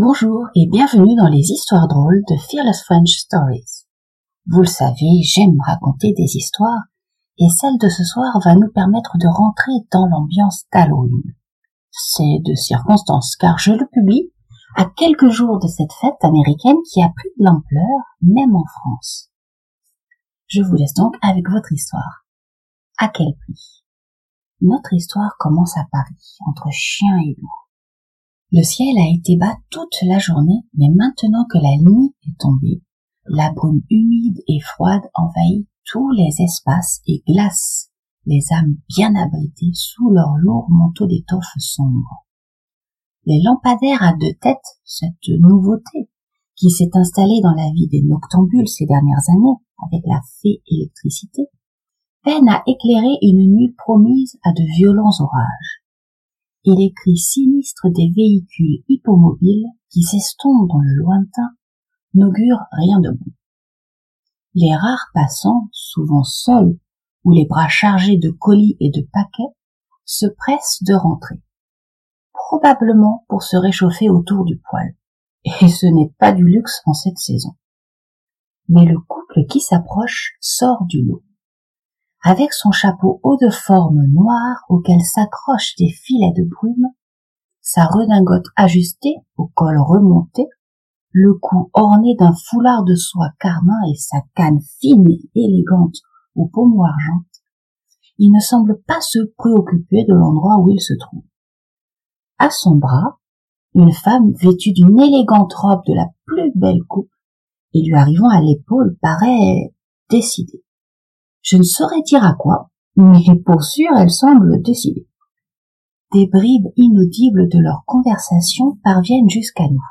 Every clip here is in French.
Bonjour et bienvenue dans les histoires drôles de Fearless French Stories. Vous le savez, j'aime raconter des histoires et celle de ce soir va nous permettre de rentrer dans l'ambiance d'Halloween. C'est de circonstance car je le publie à quelques jours de cette fête américaine qui a pris de l'ampleur même en France. Je vous laisse donc avec votre histoire. À quel prix? Notre histoire commence à Paris, entre chien et loup. Le ciel a été bas toute la journée, mais maintenant que la nuit est tombée, la brume humide et froide envahit tous les espaces et glace les âmes bien abritées sous leur lourd manteau d'étoffe sombre. Les lampadaires à deux têtes, cette nouveauté qui s'est installée dans la vie des noctambules ces dernières années avec la fée électricité, peine à éclairer une nuit promise à de violents orages et les cris sinistres des véhicules hippomobiles qui s'estompent dans le lointain n'augurent rien de bon. Les rares passants, souvent seuls ou les bras chargés de colis et de paquets, se pressent de rentrer, probablement pour se réchauffer autour du poêle. Et ce n'est pas du luxe en cette saison. Mais le couple qui s'approche sort du lot avec son chapeau haut de forme noire auquel s'accrochent des filets de brume, sa redingote ajustée au col remonté, le cou orné d'un foulard de soie carmin et sa canne fine et élégante aux pommeaux argentes, il ne semble pas se préoccuper de l'endroit où il se trouve. À son bras, une femme vêtue d'une élégante robe de la plus belle coupe et lui arrivant à l'épaule paraît décidée. Je ne saurais dire à quoi, mais pour sûr elle semble décidée. Des bribes inaudibles de leur conversation parviennent jusqu'à nous.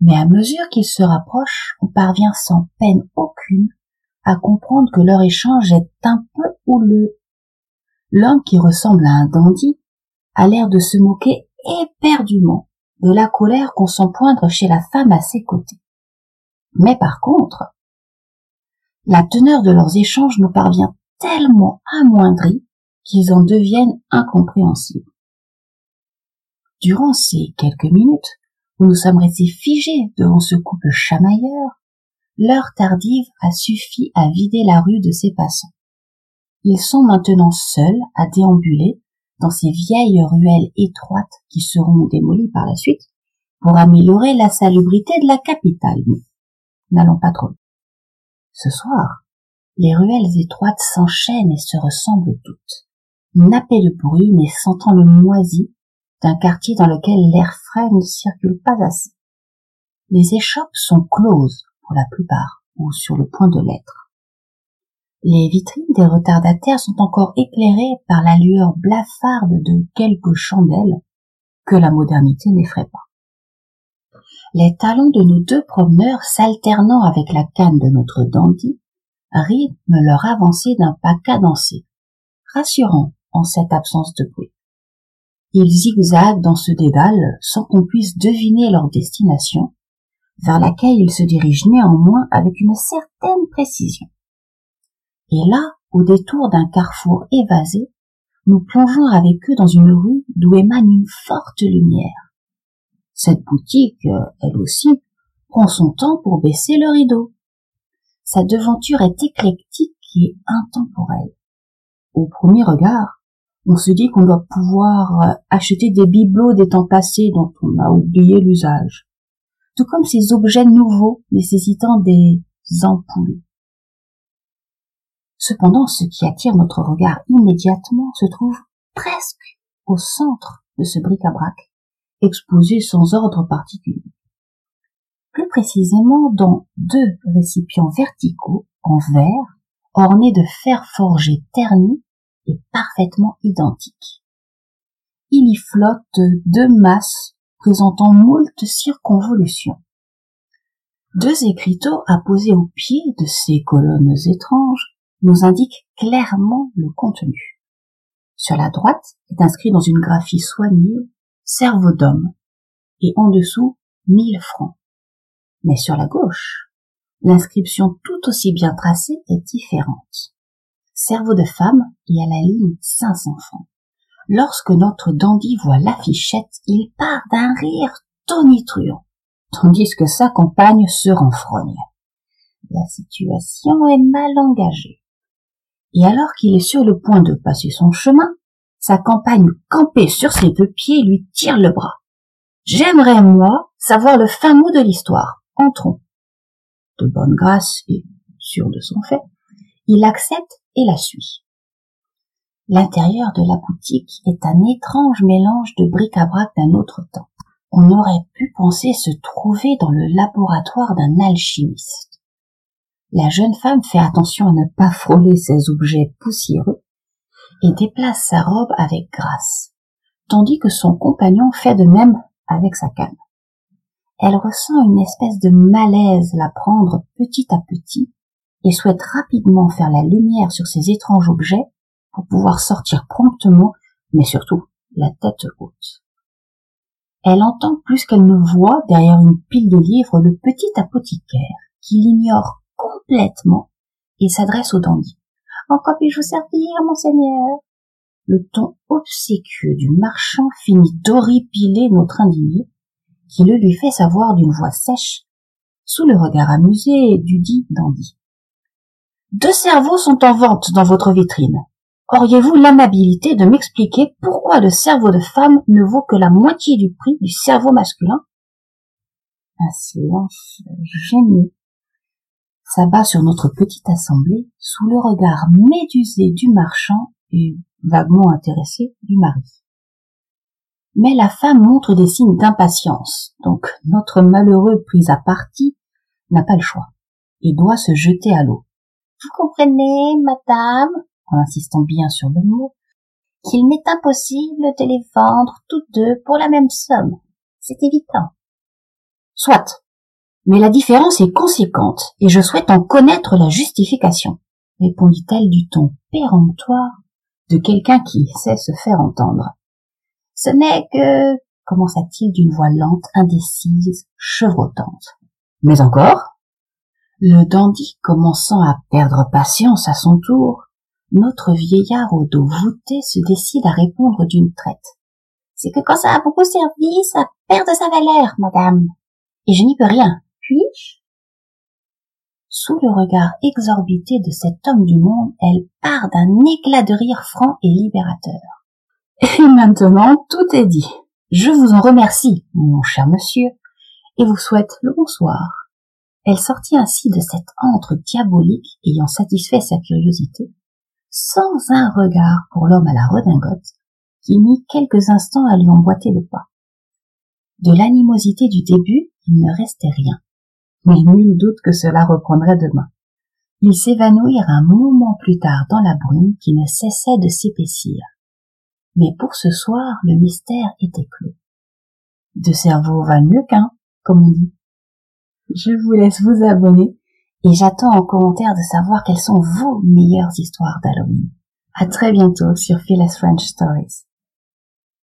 Mais à mesure qu'ils se rapprochent, on parvient sans peine aucune à comprendre que leur échange est un peu houleux. L'homme qui ressemble à un dandy a l'air de se moquer éperdument de la colère qu'on sent poindre chez la femme à ses côtés. Mais par contre, la teneur de leurs échanges nous parvient tellement amoindrie qu'ils en deviennent incompréhensibles. Durant ces quelques minutes où nous sommes restés figés devant ce couple chamailleur, l'heure tardive a suffi à vider la rue de ses passants. Ils sont maintenant seuls à déambuler dans ces vieilles ruelles étroites qui seront démolies par la suite pour améliorer la salubrité de la capitale. N'allons pas trop ce soir, les ruelles étroites s'enchaînent et se ressemblent toutes. Nappées de brume et sentant le moisi d'un quartier dans lequel l'air frais ne circule pas assez. Les échoppes sont closes pour la plupart ou sur le point de l'être. Les vitrines des retardataires sont encore éclairées par la lueur blafarde de quelques chandelles que la modernité n'effraie pas les talons de nos deux promeneurs s'alternant avec la canne de notre dandy rythment leur avancée d'un pas cadencé, rassurant en cette absence de bruit. Ils zigzaguent dans ce dédale sans qu'on puisse deviner leur destination, vers laquelle ils se dirigent néanmoins avec une certaine précision. Et là, au détour d'un carrefour évasé, nous plongeons avec eux dans une rue d'où émane une forte lumière. Cette boutique, euh, elle aussi, prend son temps pour baisser le rideau. Sa devanture est éclectique et intemporelle. Au premier regard, on se dit qu'on doit pouvoir euh, acheter des bibelots des temps passés dont on a oublié l'usage, tout comme ces objets nouveaux nécessitant des ampoules. Cependant, ce qui attire notre regard immédiatement se trouve presque au centre de ce bric-à-brac exposés sans ordre particulier. Plus précisément dans deux récipients verticaux en verre ornés de fer forgé terni et parfaitement identiques. Il y flotte deux masses présentant moult circonvolutions. Deux écriteaux apposés au pied de ces colonnes étranges nous indiquent clairement le contenu. Sur la droite est inscrit dans une graphie soignée cerveau d'homme, et en dessous mille francs. Mais sur la gauche, l'inscription tout aussi bien tracée est différente. Cerveau de femme et à la ligne 500 francs. Lorsque notre dandy voit l'affichette, il part d'un rire tonitruant, tandis que sa compagne se renfrogne. La situation est mal engagée. Et alors qu'il est sur le point de passer son chemin, sa compagne campée sur ses deux pieds lui tire le bras. J'aimerais, moi, savoir le fin mot de l'histoire. Entrons. De bonne grâce et sûr de son fait, il accepte et la suit. L'intérieur de la boutique est un étrange mélange de bric-à-brac d'un autre temps. On aurait pu penser se trouver dans le laboratoire d'un alchimiste. La jeune femme fait attention à ne pas frôler ces objets poussiéreux et déplace sa robe avec grâce, tandis que son compagnon fait de même avec sa canne. Elle ressent une espèce de malaise la prendre petit à petit et souhaite rapidement faire la lumière sur ces étranges objets pour pouvoir sortir promptement, mais surtout la tête haute. Elle entend plus qu'elle ne voit derrière une pile de livres le petit apothicaire qui l'ignore complètement et s'adresse au dandy. En quoi puis-je vous servir, monseigneur Le ton obséquieux du marchand finit d'horripiler notre indigné, qui le lui fait savoir d'une voix sèche, sous le regard amusé du dit dandy. Deux cerveaux sont en vente dans votre vitrine. Auriez-vous l'amabilité de m'expliquer pourquoi le cerveau de femme ne vaut que la moitié du prix du cerveau masculin? Un silence gêné s'abat sur notre petite assemblée sous le regard médusé du marchand et vaguement intéressé du mari. Mais la femme montre des signes d'impatience, donc notre malheureux pris à partie n'a pas le choix et doit se jeter à l'eau. Vous comprenez, madame, en insistant bien sur le mot, qu'il m'est impossible de les vendre toutes deux pour la même somme. C'est évident. Soit, mais la différence est conséquente et je souhaite en connaître la justification, répondit-elle du ton péremptoire de quelqu'un qui sait se faire entendre. Ce n'est que, commença-t-il d'une voix lente, indécise, chevrotante. Mais encore? Le dandy commençant à perdre patience à son tour, notre vieillard au dos voûté se décide à répondre d'une traite. C'est que quand ça a beaucoup servi, ça perd de sa valeur, madame. Et je n'y peux rien. Sous le regard exorbité de cet homme du monde, elle part d'un éclat de rire franc et libérateur. Et maintenant, tout est dit. Je vous en remercie, mon cher monsieur, et vous souhaite le bonsoir. Elle sortit ainsi de cet antre diabolique ayant satisfait sa curiosité, sans un regard pour l'homme à la redingote, qui mit quelques instants à lui emboîter le pas. De l'animosité du début, il ne restait rien mais nul doute que cela reprendrait demain. Ils s'évanouirent un moment plus tard dans la brume qui ne cessait de s'épaissir. Mais pour ce soir, le mystère était clos. De cerveau va mieux qu'un, comme on dit. Je vous laisse vous abonner et j'attends en commentaire de savoir quelles sont vos meilleures histoires d'Halloween. À très bientôt sur Phyllis French Stories.